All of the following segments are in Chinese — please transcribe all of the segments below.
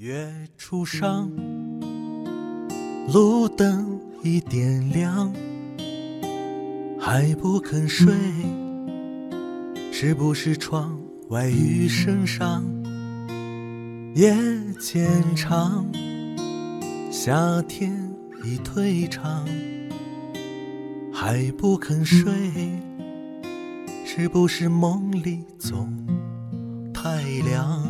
月初上，路灯已点亮，还不肯睡，是不是窗外雨声上？夜渐长，夏天已退场，还不肯睡，是不是梦里总太凉？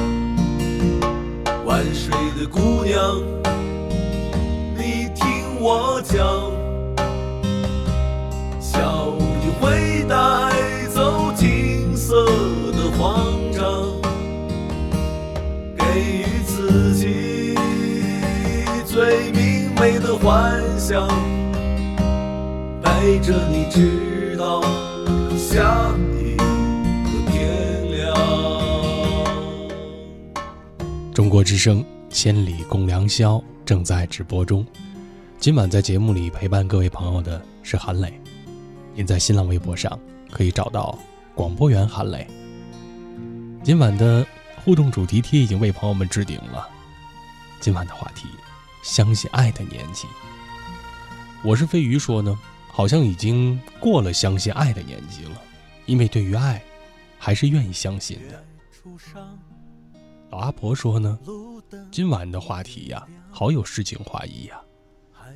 的姑娘，你听我讲，小雨会带走金色的慌张，给予自己最明媚的幻想，陪着你直到下一个天亮。中国之声《千里共良宵》正在直播中。今晚在节目里陪伴各位朋友的是韩磊。您在新浪微博上可以找到广播员韩磊。今晚的互动主题贴已经为朋友们置顶了。今晚的话题：相信爱的年纪。我是飞鱼说呢，好像已经过了相信爱的年纪了，因为对于爱，还是愿意相信的。老阿婆说呢，今晚的话题呀，好有诗情画意呀。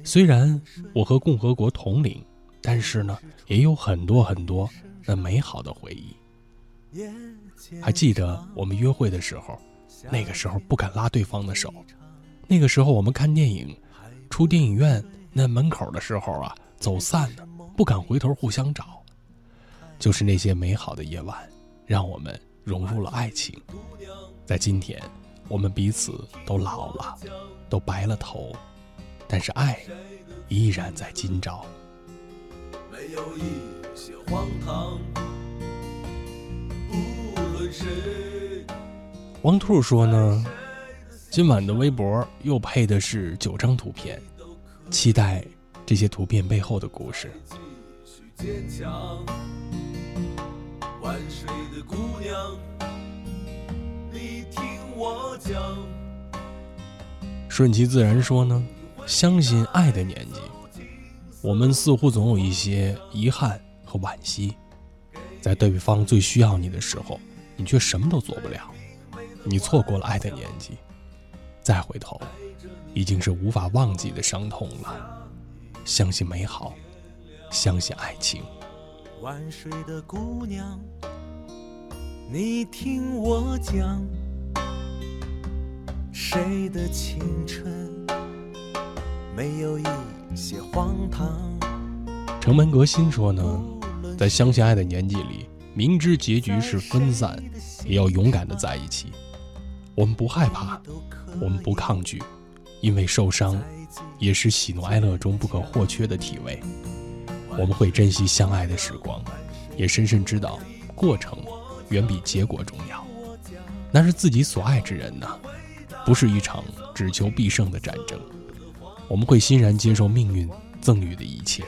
虽然我和共和国同龄，但是呢，也有很多很多那美好的回忆。还记得我们约会的时候，那个时候不敢拉对方的手，那个时候我们看电影，出电影院那门口的时候啊，走散了，不敢回头互相找。就是那些美好的夜晚，让我们融入了爱情。在今天，我们彼此都老了，都白了头，但是爱依然在今朝。没有一些荒唐，不论谁。王兔说呢，今晚的微博又配的是九张图片，期待这些图片背后的故事。坚强，万水的姑娘，我讲。顺其自然说呢，相信爱的年纪，我们似乎总有一些遗憾和惋惜，在对方最需要你的时候，你却什么都做不了，你错过了爱的年纪，再回头，已经是无法忘记的伤痛了。相信美好，相信爱情。万水的姑娘，你听我讲，谁的青春没有一些荒唐？城门革新说呢，在相信爱的年纪里，明知结局是分散，也要勇敢的在一起。我们不害怕，我们不抗拒，因为受伤也是喜怒哀乐中不可或缺的体味。我们会珍惜相爱的时光，也深深知道过程远比结果重要。那是自己所爱之人呢，不是一场只求必胜的战争。我们会欣然接受命运赠予的一切，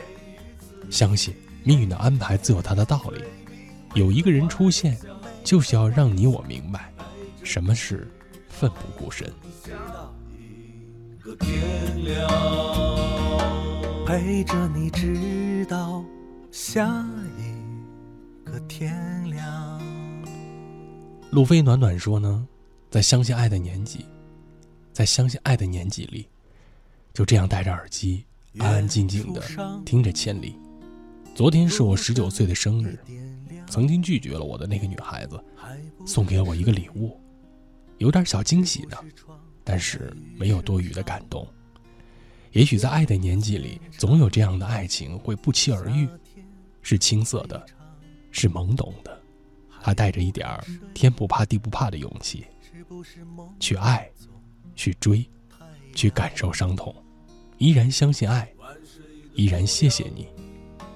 相信命运的安排自有它的道理。有一个人出现，就是要让你我明白，什么是奋不顾身。陪着你直到下一个天亮。路飞暖暖说呢，在相信爱的年纪，在相信爱的年纪里，就这样戴着耳机，安安静静的听着千里。昨天是我十九岁的生日，曾经拒绝了我的那个女孩子，送给了我一个礼物，有点小惊喜呢，但是没有多余的感动。也许在爱的年纪里，总有这样的爱情会不期而遇，是青涩的，是懵懂的，还带着一点儿天不怕地不怕的勇气，去爱，去追，去感受伤痛，依然相信爱，依然谢谢你，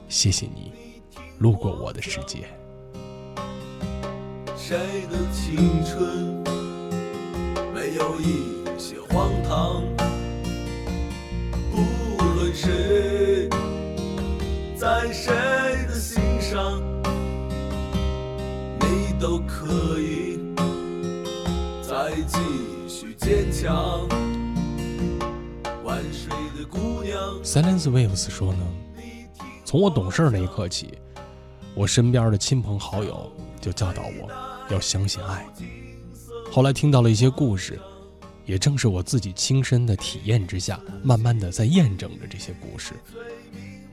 谢谢你路过我的世界。谁的青春没有一些荒唐？不论谁在谁的心上，你都可以再记坚强。万水的姑娘，Silence Waves 说呢，从我懂事那一刻起，我身边的亲朋好友就教导我。要相信爱。后来听到了一些故事，也正是我自己亲身的体验之下，慢慢的在验证着这些故事。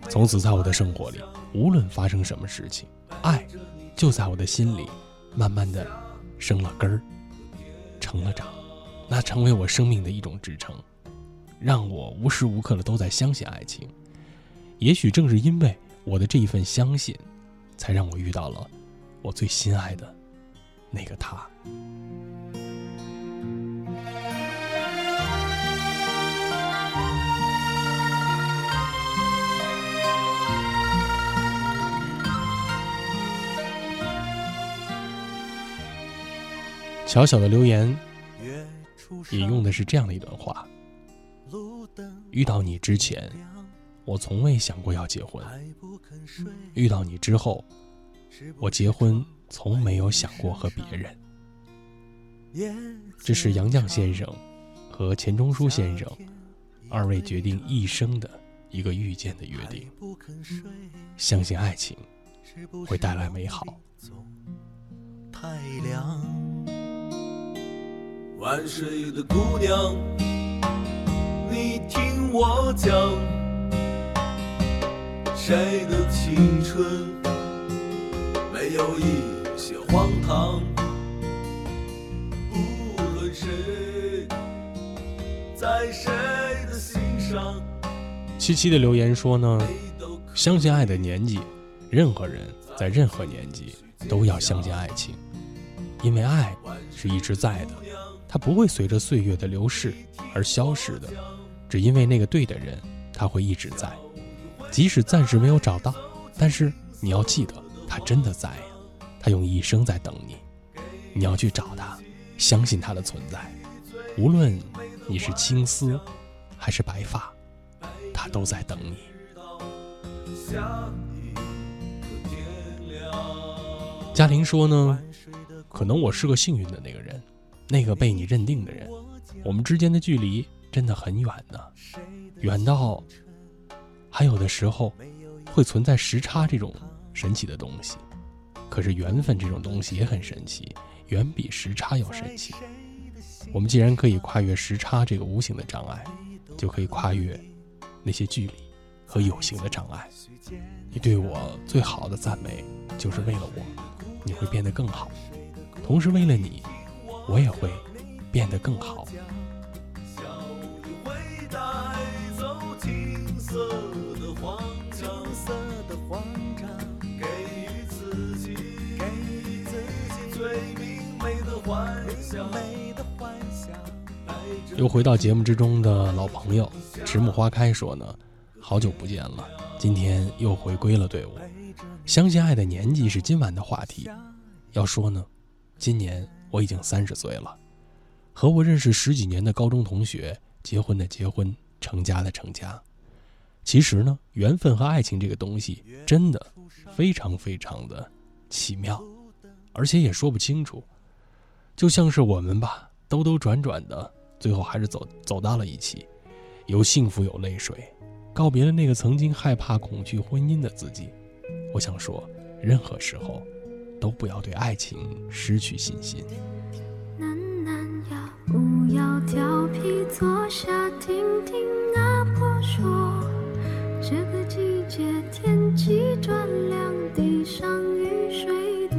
从此，在我的生活里，无论发生什么事情，爱就在我的心里，慢慢的生了根儿，成了长，那成为我生命的一种支撑，让我无时无刻的都在相信爱情。也许正是因为我的这一份相信，才让我遇到了我最心爱的。那个他。小小的留言，引用的是这样的一段话：遇到你之前，我从未想过要结婚；遇到你之后，我结婚。从没有想过和别人。这是杨绛先生和钱钟书先生二位决定一生的一个遇见的约定。相信爱情会带来美好。太亮，万水的姑娘，你听我讲，谁的青春没有一。些荒唐。不论谁在谁的心上。七七的留言说呢，相信爱的年纪，任何人在任何年纪都要相信爱情，因为爱是一直在的，它不会随着岁月的流逝而消失的，只因为那个对的人，他会一直在，即使暂时没有找到，但是你要记得，他真的在。他用一生在等你，你要去找他，相信他的存在。无论你是青丝还是白发，他都在等你。嘉玲说呢，可能我是个幸运的那个人，那个被你认定的人。我们之间的距离真的很远呢，远到还有的时候会存在时差这种神奇的东西。可是缘分这种东西也很神奇，远比时差要神奇。我们既然可以跨越时差这个无形的障碍，就可以跨越那些距离和有形的障碍。你对我最好的赞美，就是为了我，你会变得更好；同时为了你，我也会变得更好。又回到节目之中的老朋友迟暮花开说呢，好久不见了，今天又回归了队伍。相信爱的年纪是今晚的话题。要说呢，今年我已经三十岁了，和我认识十几年的高中同学，结婚的结婚，成家的成家。其实呢，缘分和爱情这个东西，真的非常非常的奇妙，而且也说不清楚。就像是我们吧，兜兜转转的，最后还是走走到了一起，有幸福，有泪水，告别了那个曾经害怕、恐惧婚姻的自己。我想说，任何时候，都不要对爱情失去信心。楠楠呀，不要调皮，坐下听听阿婆说，这个季节天气转凉，地上雨水多。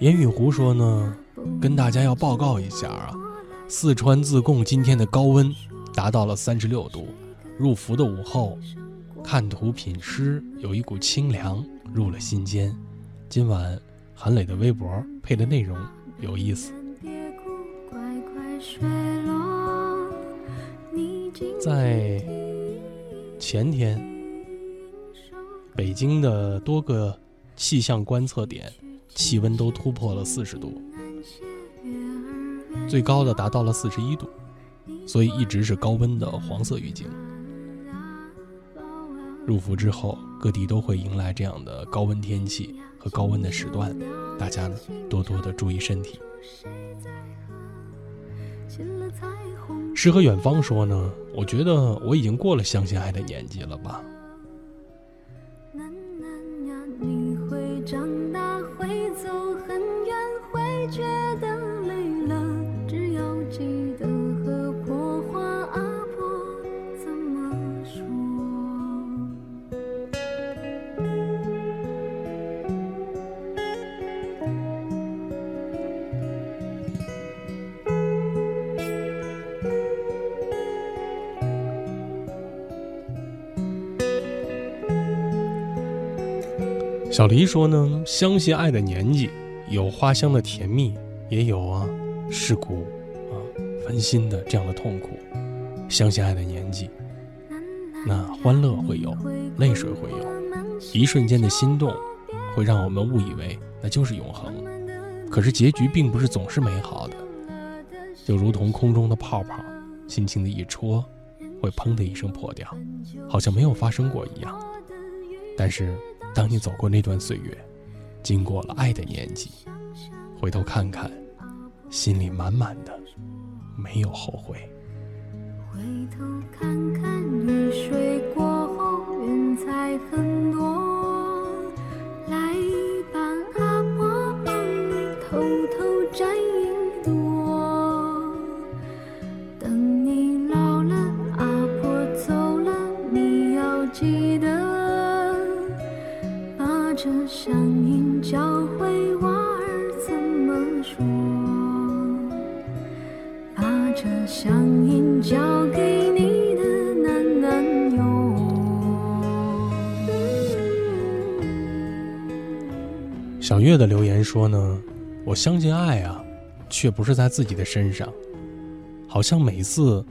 烟雨湖说呢，跟大家要报告一下啊，四川自贡今天的高温达到了三十六度，入伏的午后，看图品诗，有一股清凉入了心间。今晚韩磊的微博配的内容有意思。在前天，北京的多个气象观测点气温都突破了四十度，最高的达到了四十一度，所以一直是高温的黄色预警。入伏之后，各地都会迎来这样的高温天气和高温的时段，大家呢多多的注意身体。诗和远方说呢，我觉得我已经过了相信爱的年纪了吧。小黎说呢，相信爱的年纪，有花香的甜蜜，也有啊世故啊烦心的这样的痛苦。相信爱的年纪，那欢乐会有，泪水会有，一瞬间的心动，会让我们误以为那就是永恒。可是结局并不是总是美好的，就如同空中的泡泡，轻轻的一戳，会砰的一声破掉，好像没有发生过一样。但是。当你走过那段岁月，经过了爱的年纪，回头看看，心里满满的，没有后悔。回头看看雨水过后，云彩很多。的留言说呢，我相信爱啊，却不是在自己的身上。好像每次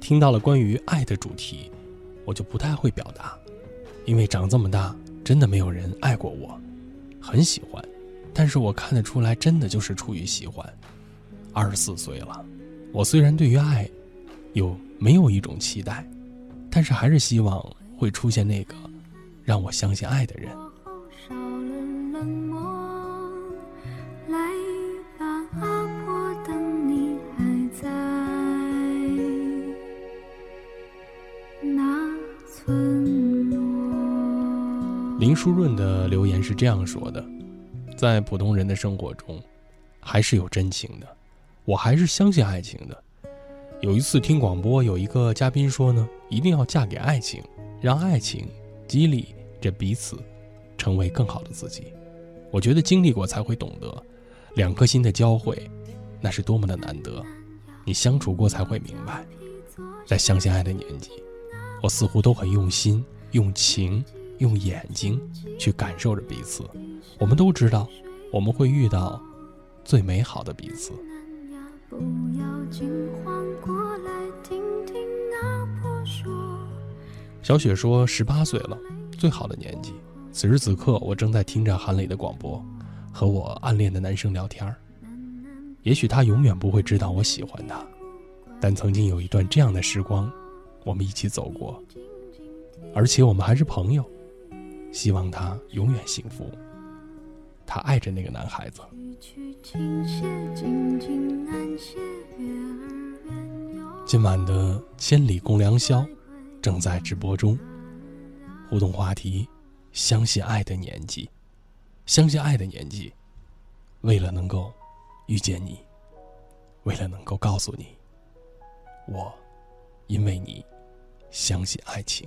听到了关于爱的主题，我就不太会表达，因为长这么大真的没有人爱过我。很喜欢，但是我看得出来，真的就是出于喜欢。二十四岁了，我虽然对于爱有没有一种期待，但是还是希望会出现那个让我相信爱的人。林书润的留言是这样说的：“在普通人的生活中，还是有真情的，我还是相信爱情的。有一次听广播，有一个嘉宾说呢，一定要嫁给爱情，让爱情激励着彼此，成为更好的自己。我觉得经历过才会懂得，两颗心的交汇，那是多么的难得。你相处过才会明白，在相信爱的年纪，我似乎都很用心，用情。”用眼睛去感受着彼此，我们都知道，我们会遇到最美好的彼此。小雪说：“十八岁了，最好的年纪。此时此刻，我正在听着韩磊的广播，和我暗恋的男生聊天也许他永远不会知道我喜欢他，但曾经有一段这样的时光，我们一起走过，而且我们还是朋友。”希望他永远幸福。他爱着那个男孩子。今晚的《千里共良宵》正在直播中。互动话题：相信爱的年纪，相信爱的年纪。为了能够遇见你，为了能够告诉你，我因为你相信爱情。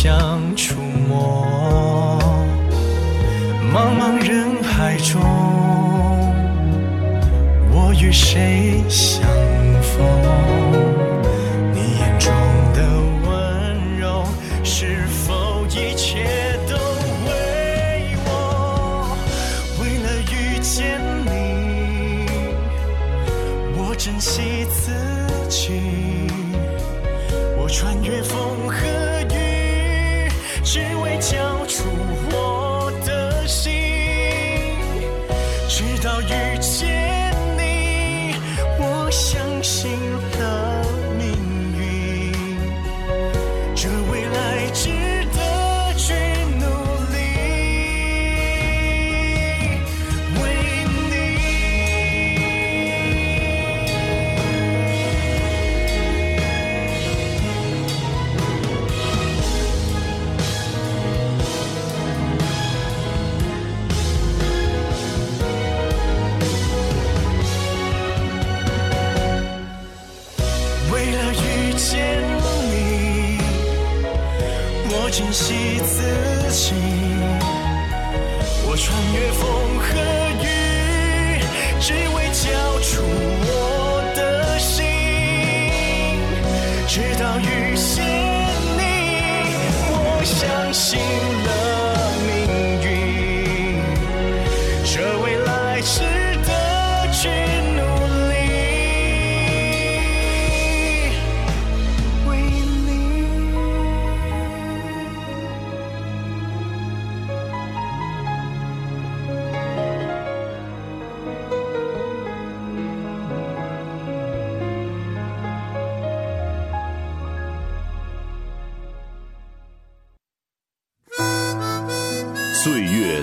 想触摸。茫茫人海中，我与谁相逢？你眼中的温柔，是否一切都为我？为了遇见你，我珍惜自己，我穿越风和雨，只为交出我的心。直到遇见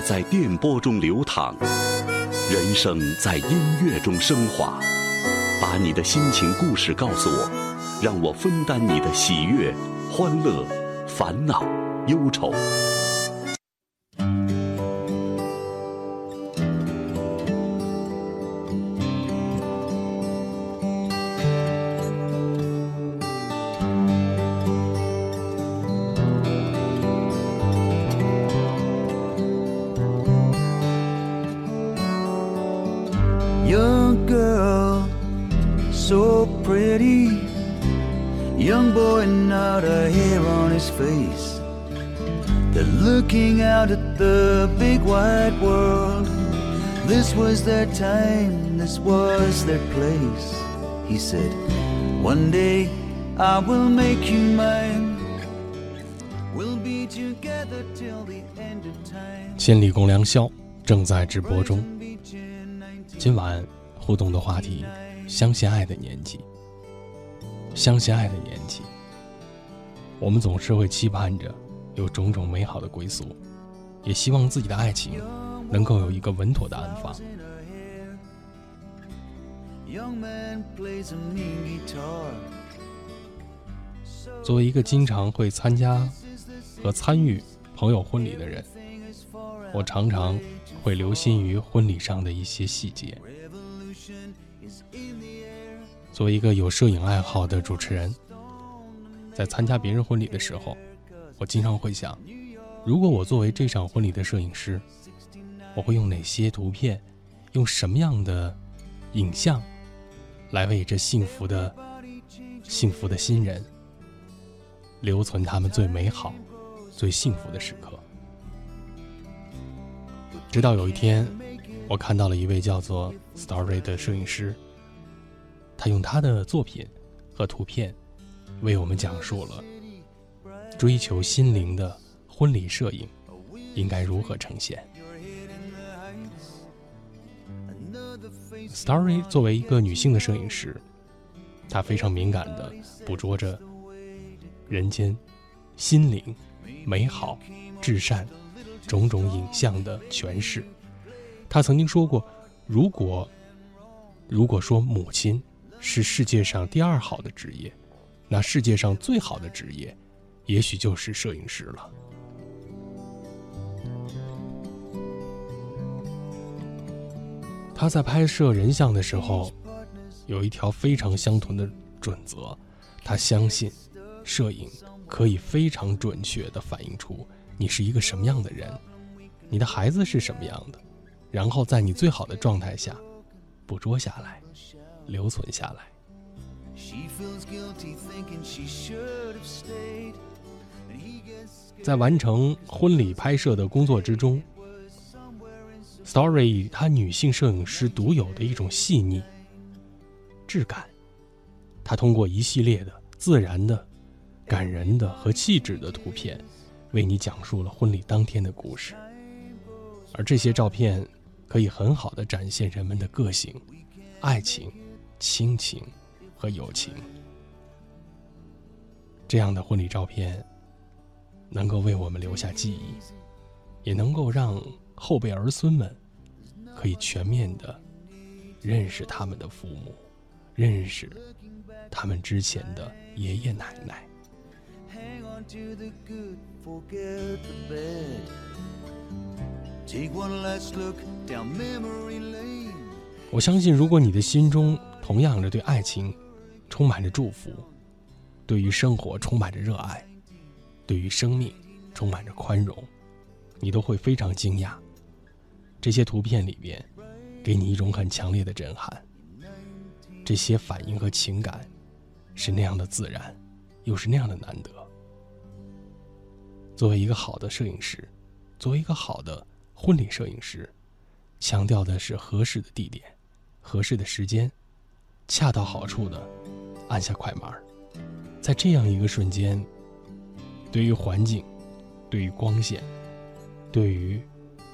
在电波中流淌，人生在音乐中升华。把你的心情故事告诉我，让我分担你的喜悦、欢乐、烦恼、忧愁。Their place. He said, One day I will make you mine. We'll be together till the end of time. 千里共良宵正在直播中。今晚互动的话题：相信爱的年纪。相信爱的年纪，我们总是会期盼着有种种美好的归宿，也希望自己的爱情能够有一个稳妥的安放。Young man plays a mini toy 作为一个经常会参加和参与朋友婚礼的人，我常常会留心于婚礼上的一些细节。作为一个有摄影爱好的主持人，在参加别人婚礼的时候，我经常会想，如果我作为这场婚礼的摄影师，我会用哪些图片，用什么样的影像，来为这幸福的、幸福的新人留存他们最美好、最幸福的时刻？直到有一天，我看到了一位叫做 Story 的摄影师，他用他的作品和图片，为我们讲述了追求心灵的。婚礼摄影应该如何呈现？Story 作为一个女性的摄影师，她非常敏感地捕捉着人间心灵美好、至善种种影像的诠释。她曾经说过：“如果如果说母亲是世界上第二好的职业，那世界上最好的职业，也许就是摄影师了。”他在拍摄人像的时候，有一条非常相同的准则。他相信，摄影可以非常准确地反映出你是一个什么样的人，你的孩子是什么样的，然后在你最好的状态下捕捉下来，留存下来。在完成婚礼拍摄的工作之中。Story，她女性摄影师独有的一种细腻质感，她通过一系列的自然的、感人的和气质的图片，为你讲述了婚礼当天的故事。而这些照片可以很好的展现人们的个性、爱情、亲情和友情。这样的婚礼照片能够为我们留下记忆，也能够让。后辈儿孙们可以全面的认识他们的父母，认识他们之前的爷爷奶奶。我相信，如果你的心中同样的对爱情充满着祝福，对于生活充满着热爱，对于生命充满着宽容，你都会非常惊讶。这些图片里边，给你一种很强烈的震撼。这些反应和情感，是那样的自然，又是那样的难得。作为一个好的摄影师，作为一个好的婚礼摄影师，强调的是合适的地点、合适的时间，恰到好处的按下快门，在这样一个瞬间，对于环境，对于光线，对于。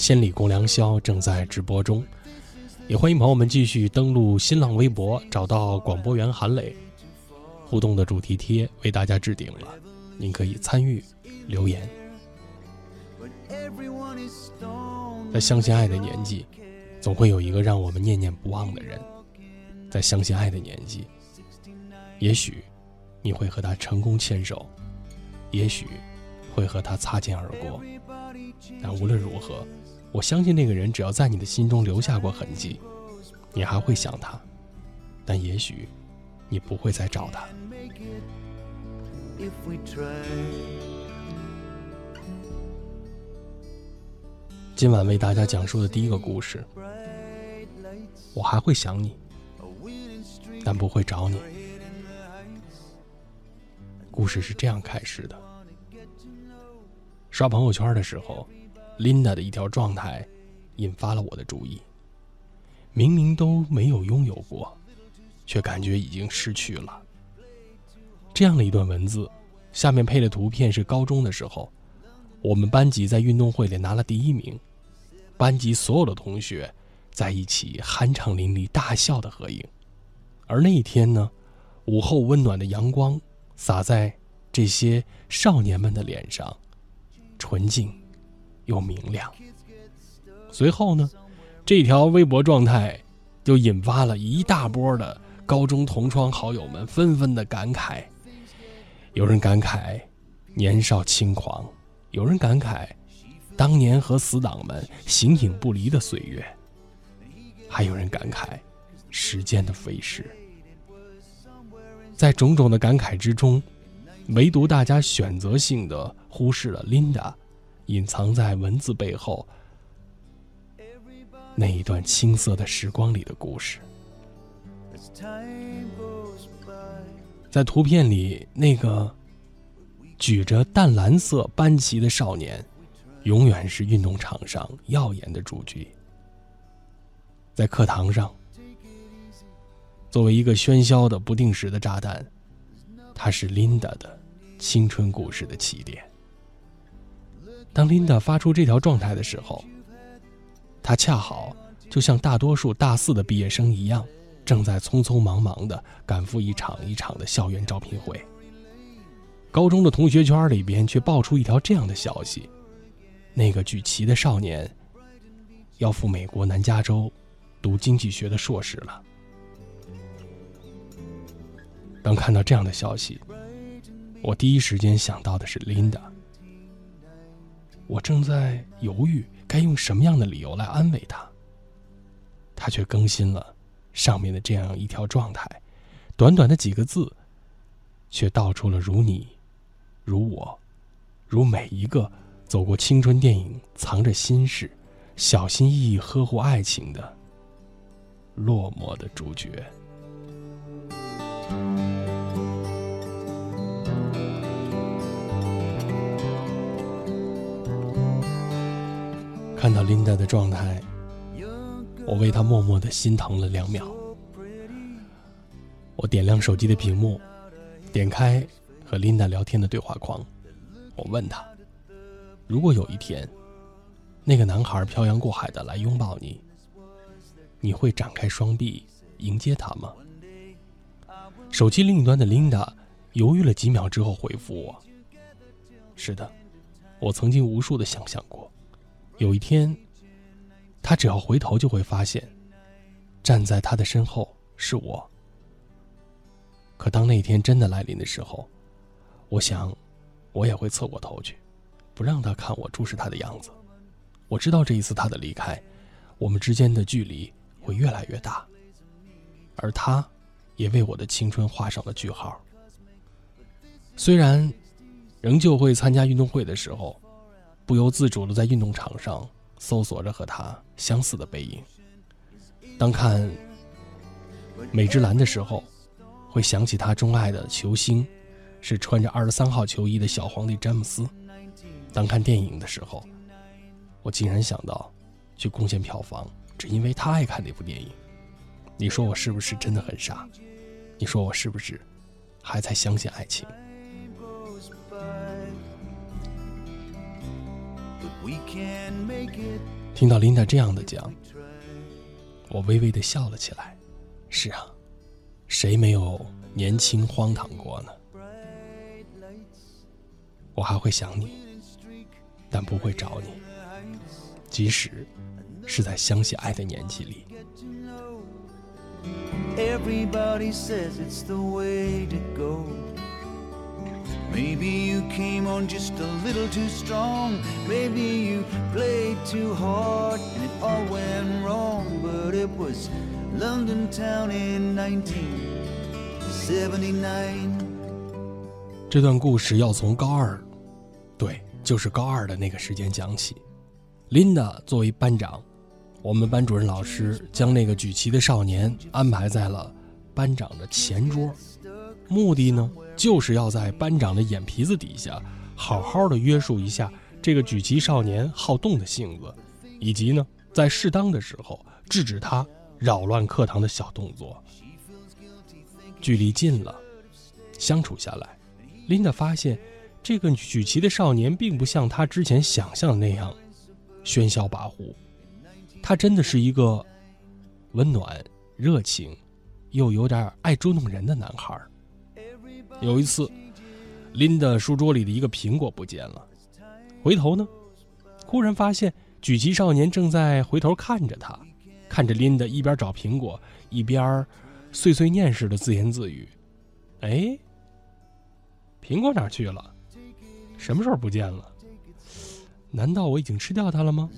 千里共良宵正在直播中，也欢迎朋友们继续登录新浪微博，找到广播员韩磊，互动的主题贴为大家置顶了，您可以参与留言。在相信爱的年纪，总会有一个让我们念念不忘的人。在相信爱的年纪，也许你会和他成功牵手，也许会和他擦肩而过，但无论如何。我相信那个人，只要在你的心中留下过痕迹，你还会想他，但也许你不会再找他。今晚为大家讲述的第一个故事，我还会想你，但不会找你。故事是这样开始的。刷朋友圈的时候，Linda 的一条状态引发了我的注意。明明都没有拥有过，却感觉已经失去了。这样的一段文字，下面配的图片是高中的时候，我们班级在运动会里拿了第一名，班级所有的同学在一起酣畅淋漓大笑的合影。而那一天呢，午后温暖的阳光洒在这些少年们的脸上，纯净又明亮。随后呢？这条微博状态，就引发了一大波的高中同窗好友们纷纷的感慨。有人感慨年少轻狂，有人感慨当年和死党们形影不离的岁月，还有人感慨时间的飞逝。在种种的感慨之中，唯独大家选择性的忽视了 Linda 隐藏在文字背后。那一段青涩的时光里的故事，在图片里，那个举着淡蓝色班旗的少年，永远是运动场上耀眼的主角。在课堂上，作为一个喧嚣的不定时的炸弹，他是 Linda 的青春故事的起点。当 Linda 发出这条状态的时候。他恰好就像大多数大四的毕业生一样，正在匆匆忙忙地赶赴一场一场的校园招聘会。高中的同学圈里边却爆出一条这样的消息：那个举旗的少年要赴美国南加州读经济学的硕士了。当看到这样的消息，我第一时间想到的是 Linda。我正在犹豫。该用什么样的理由来安慰他？他却更新了上面的这样一条状态，短短的几个字，却道出了如你、如我、如每一个走过青春电影、藏着心事、小心翼翼呵护爱情的落寞的主角。看到琳达的状态，我为她默默的心疼了两秒。我点亮手机的屏幕，点开和琳达聊天的对话框，我问她：如果有一天，那个男孩漂洋过海的来拥抱你，你会展开双臂迎接他吗？手机另一端的琳达犹豫了几秒之后回复我：是的，我曾经无数的想象过。有一天，他只要回头就会发现，站在他的身后是我。可当那天真的来临的时候，我想，我也会侧过头去，不让他看我注视他的样子。我知道这一次他的离开，我们之间的距离会越来越大，而他，也为我的青春画上了句号。虽然，仍旧会参加运动会的时候。不由自主地在运动场上搜索着和他相似的背影。当看美之蓝的时候，会想起他钟爱的球星是穿着二十三号球衣的小皇帝詹姆斯。当看电影的时候，我竟然想到去贡献票房，只因为他爱看那部电影。你说我是不是真的很傻？你说我是不是还在相信爱情？听到琳达这样的讲，我微微的笑了起来。是啊，谁没有年轻荒唐过呢？我还会想你，但不会找你，即使是在相信爱的年纪里。Maybe you came on just a little too strong. Maybe you played too hard and it all went wrong. But it was London town in 1979. 这段故事要从高二，对，就是高二的那个时间讲起。Linda 作为班长，我们班主任老师将那个举旗的少年安排在了班长的前桌，目的呢？就是要在班长的眼皮子底下，好好的约束一下这个举旗少年好动的性子，以及呢，在适当的时候制止他扰乱课堂的小动作。距离近了，相处下来，琳达发现，这个举旗的少年并不像他之前想象的那样喧嚣跋扈，他真的是一个温暖、热情，又有点爱捉弄人的男孩。有一次，琳达书桌里的一个苹果不见了，回头呢，忽然发现举旗少年正在回头看着他，看着琳达一边找苹果一边。碎碎念似的自言自语：“哎，苹果哪去了？什么时候不见了？难道我已经吃掉它了吗？”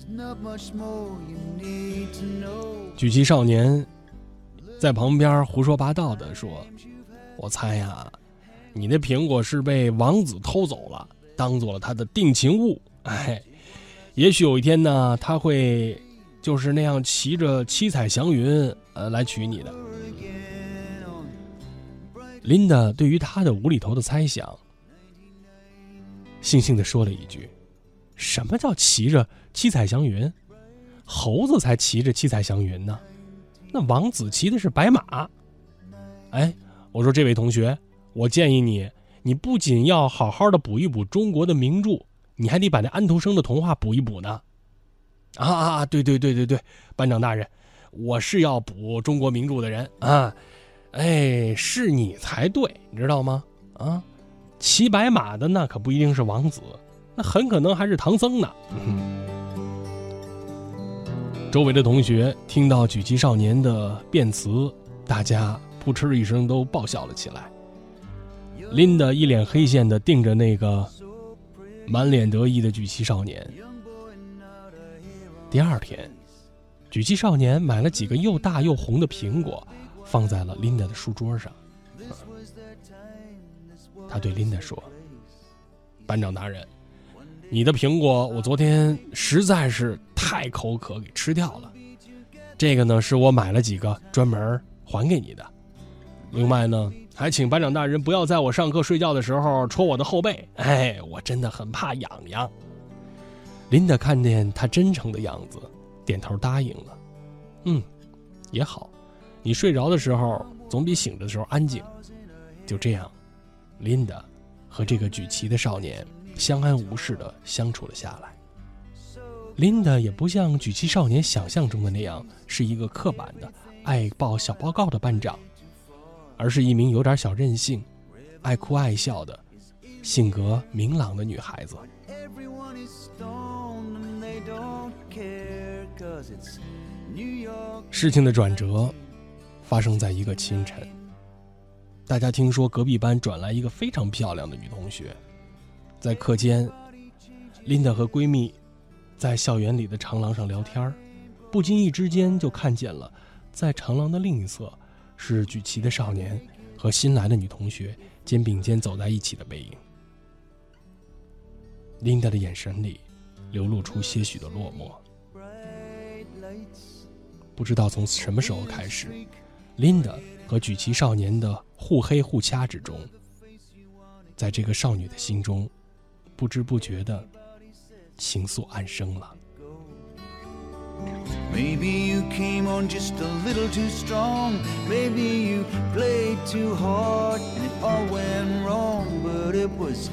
举旗少年在旁边胡说八道的说：“我猜呀，你的苹果是被王子偷走了，当做了他的定情物。哎，也许有一天呢，他会就是那样骑着七彩祥云，呃，来娶你的。”琳达对于他的无厘头的猜想，悻悻地说了一句：“什么叫骑着七彩祥云？猴子才骑着七彩祥云呢。那王子骑的是白马。”哎，我说这位同学，我建议你，你不仅要好好的补一补中国的名著，你还得把那安徒生的童话补一补呢。啊啊！对对对对对，班长大人，我是要补中国名著的人啊。哎，是你才对，你知道吗？啊，骑白马的那可不一定是王子，那很可能还是唐僧呢。周围的同学听到举旗少年的辩词，大家扑哧一声都爆笑了起来。琳达一脸黑线的盯着那个满脸得意的举旗少年。第二天，举旗少年买了几个又大又红的苹果。放在了琳达的书桌上。他对琳达说：“班长大人，你的苹果我昨天实在是太口渴，给吃掉了。这个呢，是我买了几个专门还给你的。另外呢，还请班长大人不要在我上课睡觉的时候戳我的后背。哎，我真的很怕痒痒。”琳达看见他真诚的样子，点头答应了。嗯，也好。你睡着的时候总比醒着的时候安静。就这样，琳达和这个举旗的少年相安无事的相处了下来。琳达也不像举旗少年想象中的那样是一个刻板的爱报小报告的班长，而是一名有点小任性、爱哭爱笑的性格明朗的女孩子。事情的转折。发生在一个清晨，大家听说隔壁班转来一个非常漂亮的女同学，在课间，琳达和闺蜜在校园里的长廊上聊天不经意之间就看见了，在长廊的另一侧是举旗的少年和新来的女同学肩并肩走在一起的背影。琳达的眼神里流露出些许的落寞，不知道从什么时候开始。琳达和举旗少年的互黑互掐之中，在这个少女的心中，不知不觉的情愫暗生了。Maybe you came on just a little too strong. Maybe you played too hard and it all went wrong. But it was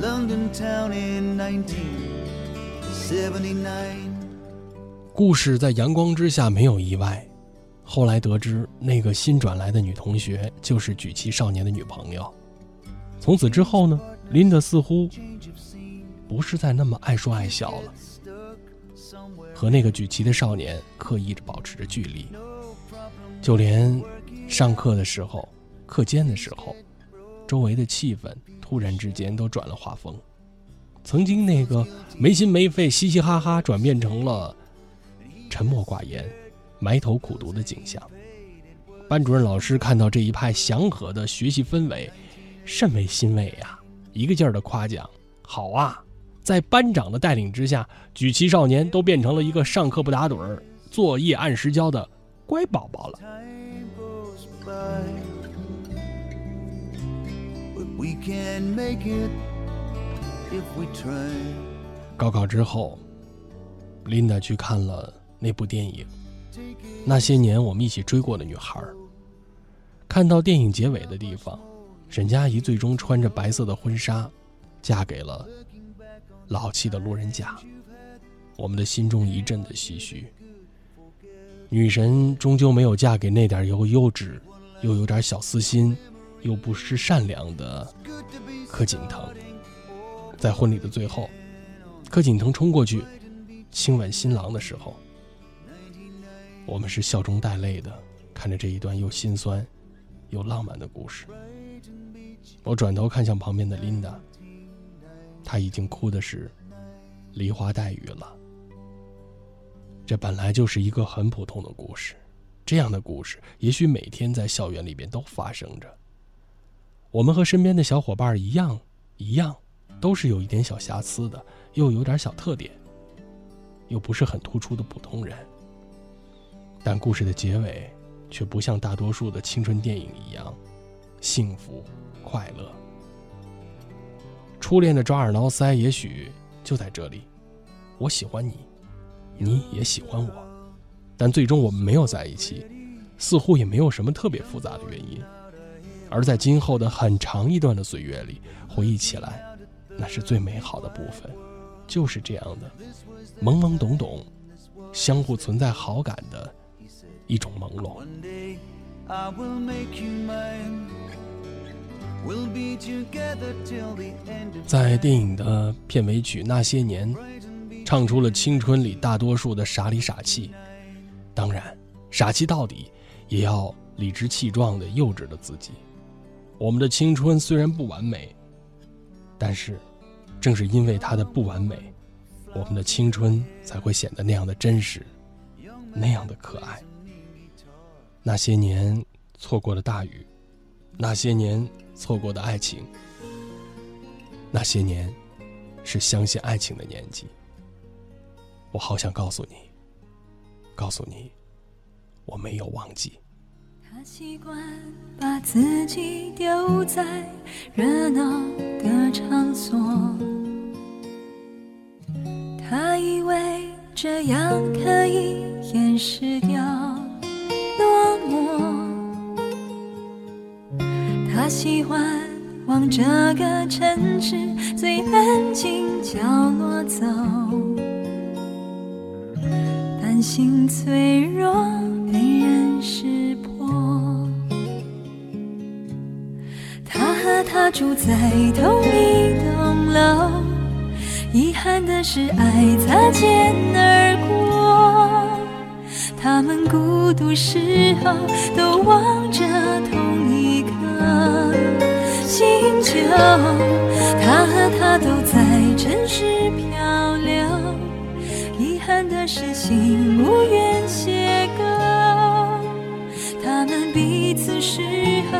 London town in 1979. 故事在阳光之下没有意外。后来得知，那个新转来的女同学就是举旗少年的女朋友。从此之后呢，琳达似乎不是再那么爱说爱笑了。和那个举旗的少年刻意着保持着距离。就连上课的时候、课间的时候，周围的气氛突然之间都转了画风。曾经那个没心没肺、嘻嘻哈哈，转变成了沉默寡言。埋头苦读的景象，班主任老师看到这一派祥和的学习氛围，甚为欣慰呀，一个劲儿的夸奖：“好啊，在班长的带领之下，举旗少年都变成了一个上课不打盹儿、作业按时交的乖宝宝了。”高考之后，琳达去看了那部电影《那些年我们一起追过的女孩》。看到电影结尾的地方，沈佳宜最终穿着白色的婚纱，嫁给了老气的路人甲。我们的心中一阵的唏嘘。女神终究没有嫁给那点又幼稚，又有点小私心，又不失善良的柯景腾。在婚礼的最后，柯景腾冲过去亲吻新郎的时候，我们是笑中带泪的，看着这一段又心酸又浪漫的故事。我转头看向旁边的琳达，他已经哭的是梨花带雨了。这本来就是一个很普通的故事，这样的故事也许每天在校园里边都发生着。我们和身边的小伙伴一样，一样，都是有一点小瑕疵的，又有点小特点，又不是很突出的普通人。但故事的结尾，却不像大多数的青春电影一样，幸福快乐。初恋的抓耳挠腮，也许就在这里。我喜欢你。你也喜欢我，但最终我们没有在一起，似乎也没有什么特别复杂的原因。而在今后的很长一段的岁月里，回忆起来，那是最美好的部分，就是这样的懵懵懂懂，相互存在好感的一种朦胧。在电影的片尾曲《那些年》。唱出了青春里大多数的傻里傻气，当然，傻气到底，也要理直气壮的幼稚的自己。我们的青春虽然不完美，但是，正是因为它的不完美，我们的青春才会显得那样的真实，那样的可爱。那些年错过的大雨，那些年错过的爱情，那些年，是相信爱情的年纪。我好想告诉你，告诉你，我没有忘记。他习惯把自己丢在热闹的场所，他以为这样可以掩饰掉他喜欢往这个城市最安静角落走。担心脆弱，被人识破。他和她住在同一栋楼，遗憾的是爱擦肩而过。他们孤独时候都望着同一颗星球。他和她都在城市漂流。遗憾的是，心无缘邂逅，他们彼此适合，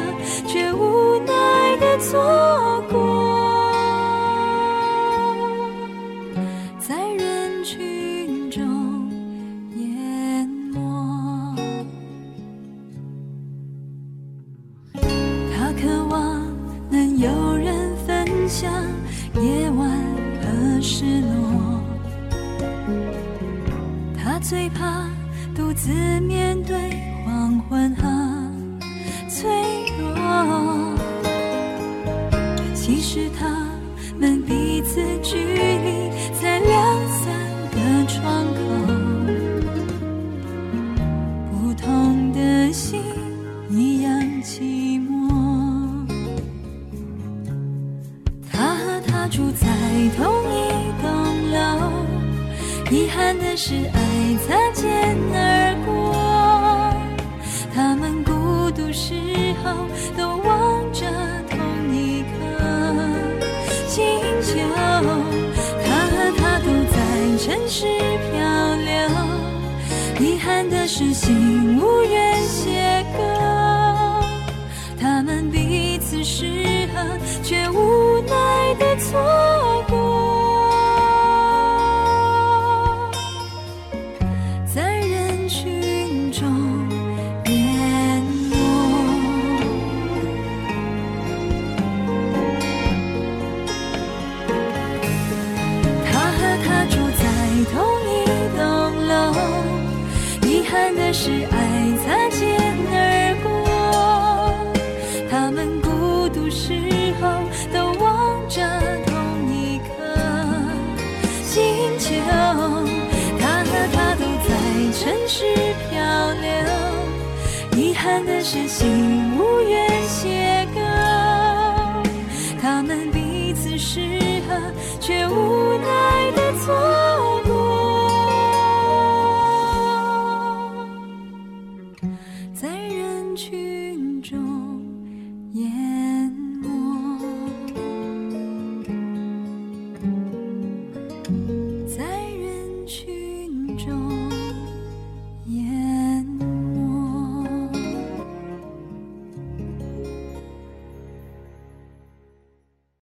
却无奈的错过。在人群中淹没他和住在同一栋楼遗憾的是爱憾的是，心